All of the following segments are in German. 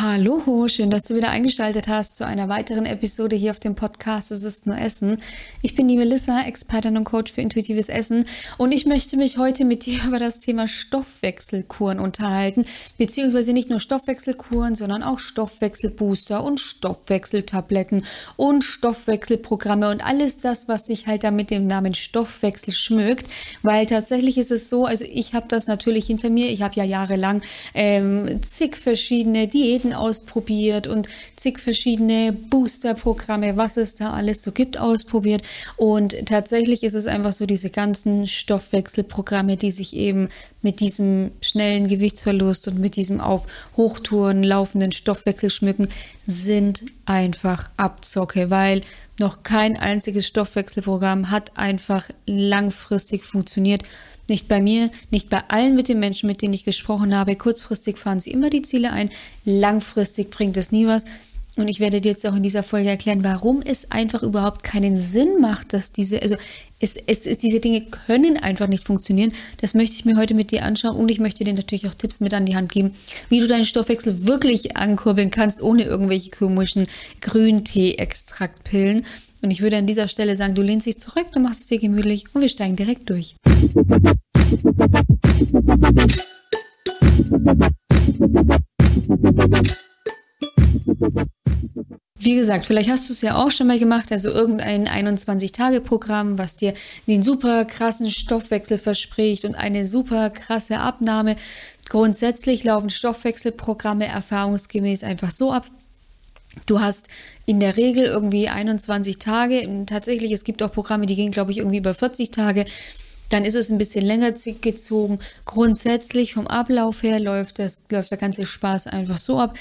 Hallo, schön, dass du wieder eingeschaltet hast zu einer weiteren Episode hier auf dem Podcast Es ist nur Essen. Ich bin die Melissa, Expertin und Coach für intuitives Essen. Und ich möchte mich heute mit dir über das Thema Stoffwechselkuren unterhalten, beziehungsweise nicht nur Stoffwechselkuren, sondern auch Stoffwechselbooster und Stoffwechseltabletten und Stoffwechselprogramme und alles das, was sich halt da mit dem Namen Stoffwechsel schmückt, weil tatsächlich ist es so, also ich habe das natürlich hinter mir, ich habe ja jahrelang ähm, zig verschiedene Diäten Diäten ausprobiert und zig verschiedene Booster-Programme, was es da alles so gibt, ausprobiert. Und tatsächlich ist es einfach so, diese ganzen Stoffwechselprogramme, die sich eben mit diesem schnellen Gewichtsverlust und mit diesem auf Hochtouren laufenden Stoffwechsel schmücken, sind einfach Abzocke, weil noch kein einziges Stoffwechselprogramm hat einfach langfristig funktioniert. Nicht bei mir, nicht bei allen mit den Menschen, mit denen ich gesprochen habe. Kurzfristig fahren sie immer die Ziele ein, langfristig bringt es nie was. Und ich werde dir jetzt auch in dieser Folge erklären, warum es einfach überhaupt keinen Sinn macht, dass diese, also es, es, es, diese Dinge können einfach nicht funktionieren. Das möchte ich mir heute mit dir anschauen und ich möchte dir natürlich auch Tipps mit an die Hand geben, wie du deinen Stoffwechsel wirklich ankurbeln kannst, ohne irgendwelche komischen Grüntee-Extraktpillen. Und ich würde an dieser Stelle sagen, du lehnst dich zurück, du machst es dir gemütlich und wir steigen direkt durch. Wie gesagt, vielleicht hast du es ja auch schon mal gemacht, also irgendein 21-Tage-Programm, was dir den super krassen Stoffwechsel verspricht und eine super krasse Abnahme. Grundsätzlich laufen Stoffwechselprogramme erfahrungsgemäß einfach so ab, Du hast in der Regel irgendwie 21 Tage. Tatsächlich, es gibt auch Programme, die gehen, glaube ich, irgendwie über 40 Tage. Dann ist es ein bisschen länger gezogen. Grundsätzlich vom Ablauf her läuft, das, läuft der ganze Spaß einfach so ab.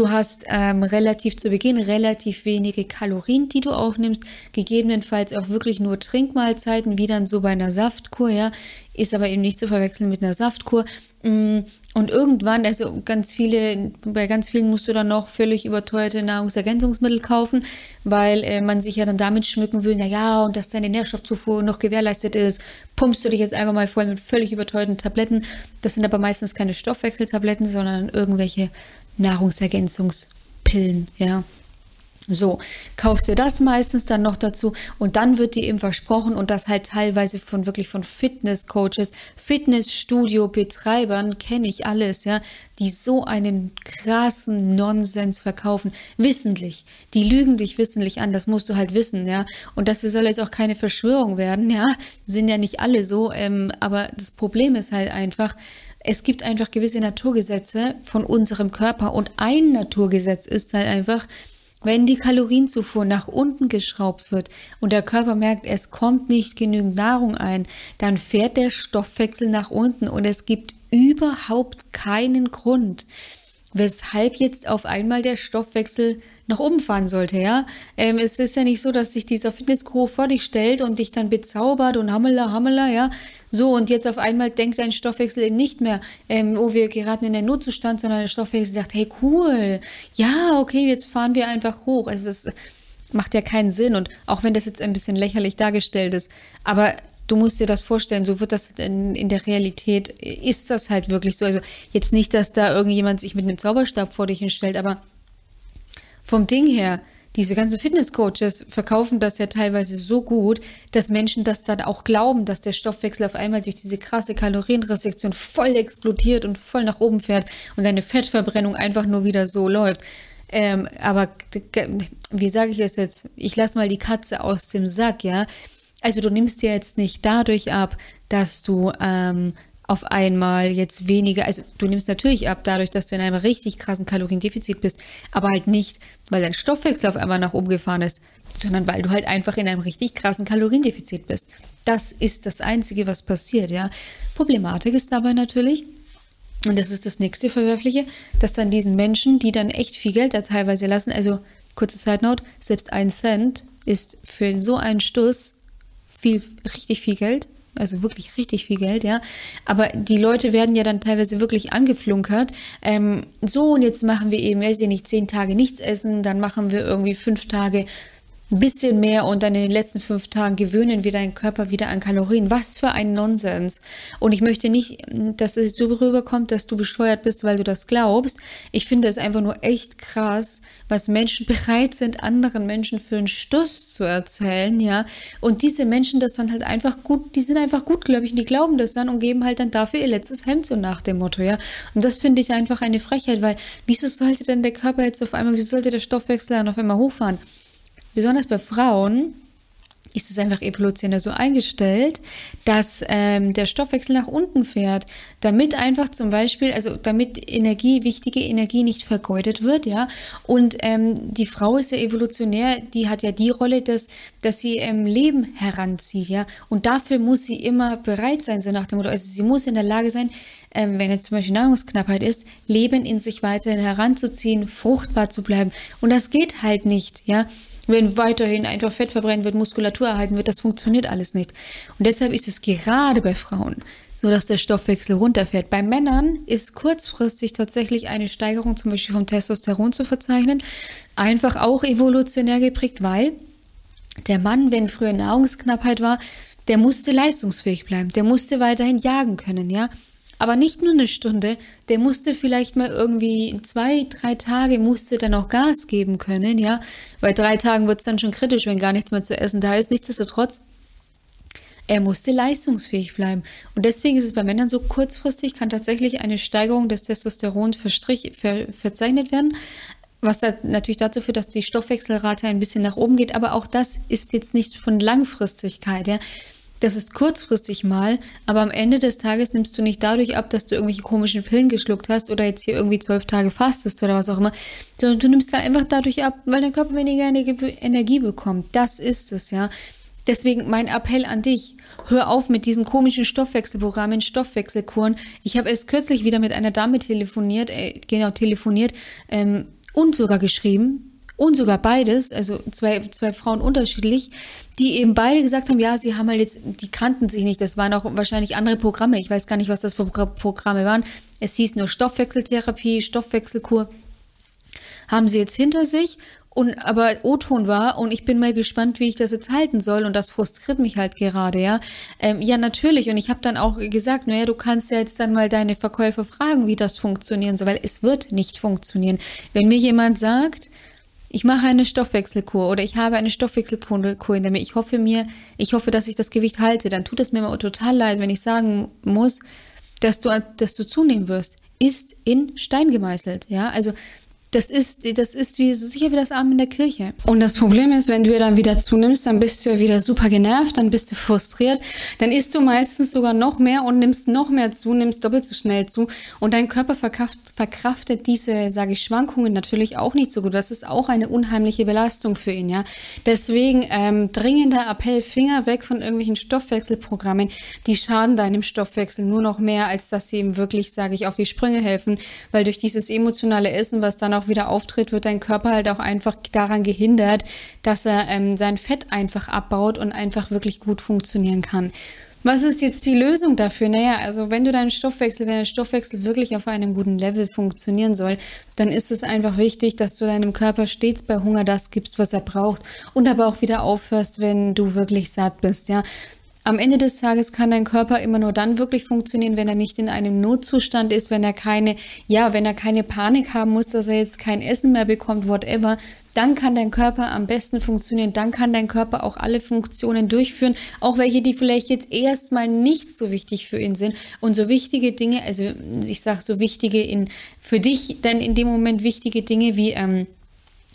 Du hast ähm, relativ zu Beginn relativ wenige Kalorien, die du aufnimmst, gegebenenfalls auch wirklich nur Trinkmahlzeiten, wie dann so bei einer Saftkur, ja, ist aber eben nicht zu verwechseln mit einer Saftkur. Mm, und irgendwann, also ganz viele, bei ganz vielen musst du dann noch völlig überteuerte Nahrungsergänzungsmittel kaufen, weil äh, man sich ja dann damit schmücken will, na ja, und dass deine Nährstoffzufuhr noch gewährleistet ist, pumpst du dich jetzt einfach mal voll mit völlig überteuerten Tabletten. Das sind aber meistens keine Stoffwechseltabletten, sondern irgendwelche Nahrungsergänzungspillen, ja. So, kaufst du das meistens dann noch dazu und dann wird dir eben versprochen und das halt teilweise von wirklich von Fitnesscoaches, Fitnessstudio-Betreibern kenne ich alles, ja, die so einen krassen Nonsens verkaufen, wissentlich. Die lügen dich wissentlich an, das musst du halt wissen, ja. Und das soll jetzt auch keine Verschwörung werden, ja. Sind ja nicht alle so, ähm, aber das Problem ist halt einfach, es gibt einfach gewisse Naturgesetze von unserem Körper und ein Naturgesetz ist halt einfach, wenn die Kalorienzufuhr nach unten geschraubt wird und der Körper merkt, es kommt nicht genügend Nahrung ein, dann fährt der Stoffwechsel nach unten und es gibt überhaupt keinen Grund, weshalb jetzt auf einmal der Stoffwechsel nach oben fahren sollte, ja. Ähm, es ist ja nicht so, dass sich dieser Fitnessguru vor dich stellt und dich dann bezaubert und hammela, hammela, ja. So, und jetzt auf einmal denkt dein Stoffwechsel eben nicht mehr, ähm, oh, wir geraten in den Notzustand, sondern der Stoffwechsel sagt, hey, cool, ja, okay, jetzt fahren wir einfach hoch. Also das macht ja keinen Sinn. Und auch wenn das jetzt ein bisschen lächerlich dargestellt ist, aber du musst dir das vorstellen, so wird das in, in der Realität, ist das halt wirklich so. Also jetzt nicht, dass da irgendjemand sich mit einem Zauberstab vor dich hinstellt, aber vom Ding her, diese ganzen Fitnesscoaches verkaufen das ja teilweise so gut, dass Menschen das dann auch glauben, dass der Stoffwechsel auf einmal durch diese krasse Kalorienrestriktion voll explodiert und voll nach oben fährt und deine Fettverbrennung einfach nur wieder so läuft. Ähm, aber wie sage ich es jetzt? Ich lasse mal die Katze aus dem Sack, ja. Also du nimmst dir jetzt nicht dadurch ab, dass du ähm, auf einmal jetzt weniger, also du nimmst natürlich ab dadurch, dass du in einem richtig krassen Kaloriendefizit bist, aber halt nicht, weil dein Stoffwechsel auf einmal nach oben gefahren ist, sondern weil du halt einfach in einem richtig krassen Kaloriendefizit bist. Das ist das Einzige, was passiert, ja. Problematik ist dabei natürlich, und das ist das nächste Verwerfliche, dass dann diesen Menschen, die dann echt viel Geld da teilweise lassen, also kurze Side Note, selbst ein Cent ist für so einen Stuss viel, richtig viel Geld also wirklich richtig viel Geld, ja. Aber die Leute werden ja dann teilweise wirklich angeflunkert. Ähm, so, und jetzt machen wir eben, weiß ich nicht, zehn Tage nichts essen, dann machen wir irgendwie fünf Tage bisschen mehr und dann in den letzten fünf Tagen gewöhnen wir deinen Körper wieder an Kalorien. Was für ein Nonsens. Und ich möchte nicht, dass es so rüberkommt, dass du bescheuert bist, weil du das glaubst. Ich finde es einfach nur echt krass, was Menschen bereit sind, anderen Menschen für einen Stuss zu erzählen, ja. Und diese Menschen das dann halt einfach gut, die sind einfach gut, glaube ich, und die glauben das dann und geben halt dann dafür ihr letztes Hemd so nach dem Motto, ja. Und das finde ich einfach eine Frechheit, weil wieso sollte denn der Körper jetzt auf einmal, wieso sollte der Stoffwechsel dann auf einmal hochfahren? Besonders bei Frauen ist es einfach evolutionär so eingestellt, dass ähm, der Stoffwechsel nach unten fährt, damit einfach zum Beispiel, also damit Energie, wichtige Energie nicht vergeudet wird, ja. Und ähm, die Frau ist ja evolutionär, die hat ja die Rolle, dass, dass sie ähm, Leben heranzieht, ja. Und dafür muss sie immer bereit sein, so nach dem Motto, also sie muss in der Lage sein, ähm, wenn jetzt zum Beispiel Nahrungsknappheit ist, Leben in sich weiterhin heranzuziehen, fruchtbar zu bleiben. Und das geht halt nicht, ja wenn weiterhin einfach Fett verbrennen wird, Muskulatur erhalten wird, das funktioniert alles nicht. Und deshalb ist es gerade bei Frauen so, dass der Stoffwechsel runterfährt. Bei Männern ist kurzfristig tatsächlich eine Steigerung zum Beispiel vom Testosteron zu verzeichnen. Einfach auch evolutionär geprägt, weil der Mann, wenn früher Nahrungsknappheit war, der musste leistungsfähig bleiben, der musste weiterhin jagen können, ja. Aber nicht nur eine Stunde, der musste vielleicht mal irgendwie zwei, drei Tage musste dann auch Gas geben können, ja. Bei drei Tagen wird es dann schon kritisch, wenn gar nichts mehr zu essen da ist. Nichtsdestotrotz, er musste leistungsfähig bleiben. Und deswegen ist es bei Männern so kurzfristig, kann tatsächlich eine Steigerung des Testosterons ver, verzeichnet werden. Was da natürlich dazu führt, dass die Stoffwechselrate ein bisschen nach oben geht. Aber auch das ist jetzt nicht von Langfristigkeit. Ja. Das ist kurzfristig mal, aber am Ende des Tages nimmst du nicht dadurch ab, dass du irgendwelche komischen Pillen geschluckt hast oder jetzt hier irgendwie zwölf Tage fastest oder was auch immer, sondern du nimmst halt einfach dadurch ab, weil dein Körper weniger Energie bekommt. Das ist es, ja. Deswegen mein Appell an dich, hör auf mit diesen komischen Stoffwechselprogrammen, Stoffwechselkuren. Ich habe erst kürzlich wieder mit einer Dame telefoniert, äh, genau telefoniert ähm, und sogar geschrieben, und sogar beides, also zwei, zwei Frauen unterschiedlich, die eben beide gesagt haben, ja, sie haben halt jetzt, die kannten sich nicht, das waren auch wahrscheinlich andere Programme, ich weiß gar nicht, was das für Programme waren. Es hieß nur Stoffwechseltherapie, Stoffwechselkur. Haben sie jetzt hinter sich und aber O-Ton war und ich bin mal gespannt, wie ich das jetzt halten soll und das frustriert mich halt gerade, ja. Ähm, ja, natürlich und ich habe dann auch gesagt, naja, du kannst ja jetzt dann mal deine Verkäufer fragen, wie das funktionieren soll, weil es wird nicht funktionieren. Wenn mir jemand sagt, ich mache eine Stoffwechselkur oder ich habe eine Stoffwechselkur in mir. Ich hoffe mir, ich hoffe, dass ich das Gewicht halte. Dann tut es mir mal total leid, wenn ich sagen muss, dass du, dass du zunehmen wirst. Ist in Stein gemeißelt. Ja, also das ist, das ist wie so sicher wie das Abend in der Kirche. Und das Problem ist, wenn du dann wieder zunimmst, dann bist du ja wieder super genervt, dann bist du frustriert, dann isst du meistens sogar noch mehr und nimmst noch mehr zu, nimmst doppelt so schnell zu und dein Körper verkraft, verkraftet diese, sage ich, Schwankungen natürlich auch nicht so gut. Das ist auch eine unheimliche Belastung für ihn, ja. Deswegen ähm, dringender Appell, Finger weg von irgendwelchen Stoffwechselprogrammen, die schaden deinem Stoffwechsel nur noch mehr, als dass sie ihm wirklich, sage ich, auf die Sprünge helfen, weil durch dieses emotionale Essen, was dann auch auch wieder auftritt, wird dein Körper halt auch einfach daran gehindert, dass er ähm, sein Fett einfach abbaut und einfach wirklich gut funktionieren kann. Was ist jetzt die Lösung dafür? Naja, also wenn du deinen Stoffwechsel, wenn der Stoffwechsel wirklich auf einem guten Level funktionieren soll, dann ist es einfach wichtig, dass du deinem Körper stets bei Hunger das gibst, was er braucht und aber auch wieder aufhörst, wenn du wirklich satt bist, ja. Am Ende des Tages kann dein Körper immer nur dann wirklich funktionieren, wenn er nicht in einem Notzustand ist, wenn er keine, ja, wenn er keine Panik haben muss, dass er jetzt kein Essen mehr bekommt, whatever. Dann kann dein Körper am besten funktionieren. Dann kann dein Körper auch alle Funktionen durchführen, auch welche, die vielleicht jetzt erstmal nicht so wichtig für ihn sind. Und so wichtige Dinge, also ich sage so wichtige in, für dich dann in dem Moment wichtige Dinge wie, ähm,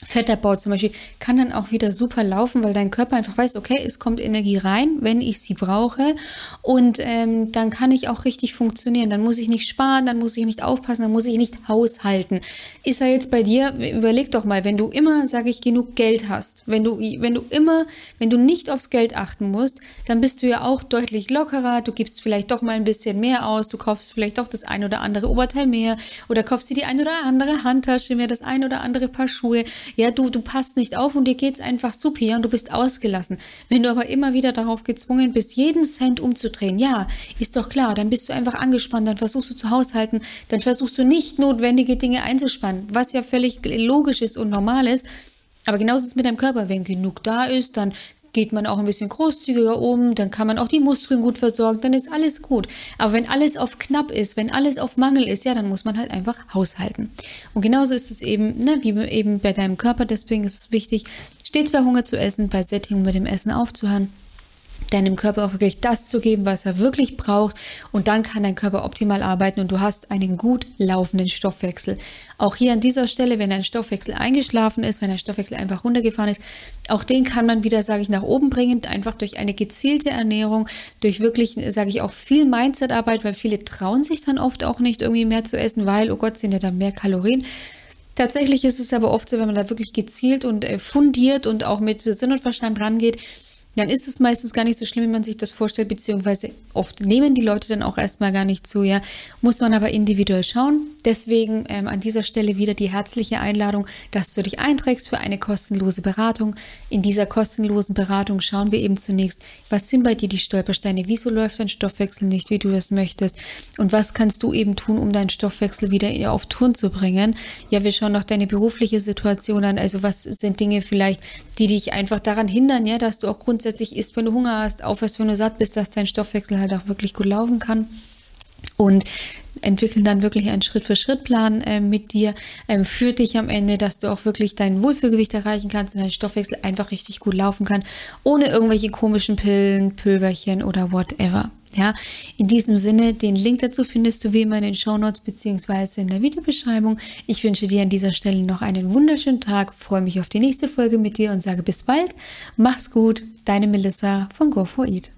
Fettabbau zum Beispiel kann dann auch wieder super laufen, weil dein Körper einfach weiß, okay, es kommt Energie rein, wenn ich sie brauche und ähm, dann kann ich auch richtig funktionieren. Dann muss ich nicht sparen, dann muss ich nicht aufpassen, dann muss ich nicht haushalten. Ist er jetzt bei dir? Überleg doch mal, wenn du immer, sage ich, genug Geld hast, wenn du, wenn du immer, wenn du nicht aufs Geld achten musst, dann bist du ja auch deutlich lockerer. Du gibst vielleicht doch mal ein bisschen mehr aus, du kaufst vielleicht doch das ein oder andere Oberteil mehr oder kaufst dir die ein oder andere Handtasche mehr, das ein oder andere Paar Schuhe ja, du, du passt nicht auf und dir geht's einfach super und du bist ausgelassen. Wenn du aber immer wieder darauf gezwungen bist, jeden Cent umzudrehen, ja, ist doch klar, dann bist du einfach angespannt, dann versuchst du zu haushalten, dann versuchst du nicht notwendige Dinge einzuspannen, was ja völlig logisch ist und normal ist. Aber genauso ist es mit deinem Körper. Wenn genug da ist, dann geht man auch ein bisschen großzügiger um, dann kann man auch die Muskeln gut versorgen, dann ist alles gut. Aber wenn alles auf knapp ist, wenn alles auf Mangel ist, ja, dann muss man halt einfach haushalten. Und genauso ist es eben, ne, wie eben bei deinem Körper, deswegen ist es wichtig, stets bei Hunger zu essen, bei Sättigung mit dem Essen aufzuhören deinem Körper auch wirklich das zu geben, was er wirklich braucht. Und dann kann dein Körper optimal arbeiten und du hast einen gut laufenden Stoffwechsel. Auch hier an dieser Stelle, wenn dein Stoffwechsel eingeschlafen ist, wenn dein Stoffwechsel einfach runtergefahren ist, auch den kann man wieder, sage ich, nach oben bringen, einfach durch eine gezielte Ernährung, durch wirklich, sage ich, auch viel Mindsetarbeit, weil viele trauen sich dann oft auch nicht irgendwie mehr zu essen, weil, oh Gott, sind ja da mehr Kalorien. Tatsächlich ist es aber oft so, wenn man da wirklich gezielt und äh, fundiert und auch mit Sinn und Verstand rangeht, dann ist es meistens gar nicht so schlimm, wie man sich das vorstellt, beziehungsweise oft nehmen die Leute dann auch erstmal gar nicht zu, ja. Muss man aber individuell schauen. Deswegen ähm, an dieser Stelle wieder die herzliche Einladung, dass du dich einträgst für eine kostenlose Beratung. In dieser kostenlosen Beratung schauen wir eben zunächst, was sind bei dir die Stolpersteine, wieso läuft dein Stoffwechsel nicht, wie du es möchtest und was kannst du eben tun, um deinen Stoffwechsel wieder auf Touren zu bringen. Ja, wir schauen noch deine berufliche Situation an, also was sind Dinge vielleicht, die dich einfach daran hindern, ja, dass du auch grundsätzlich isst, wenn du Hunger hast, aufhörst, wenn du satt bist, dass dein Stoffwechsel halt auch wirklich gut laufen kann und entwickeln dann wirklich einen Schritt-für-Schritt-Plan äh, mit dir, ähm, führt dich am Ende, dass du auch wirklich dein Wohlfühlgewicht erreichen kannst und dein Stoffwechsel einfach richtig gut laufen kann, ohne irgendwelche komischen Pillen, Pülverchen oder whatever. Ja, in diesem Sinne, den Link dazu findest du wie immer in den Show Notes beziehungsweise in der Videobeschreibung. Ich wünsche dir an dieser Stelle noch einen wunderschönen Tag, freue mich auf die nächste Folge mit dir und sage bis bald. Mach's gut, deine Melissa von Go4Eat.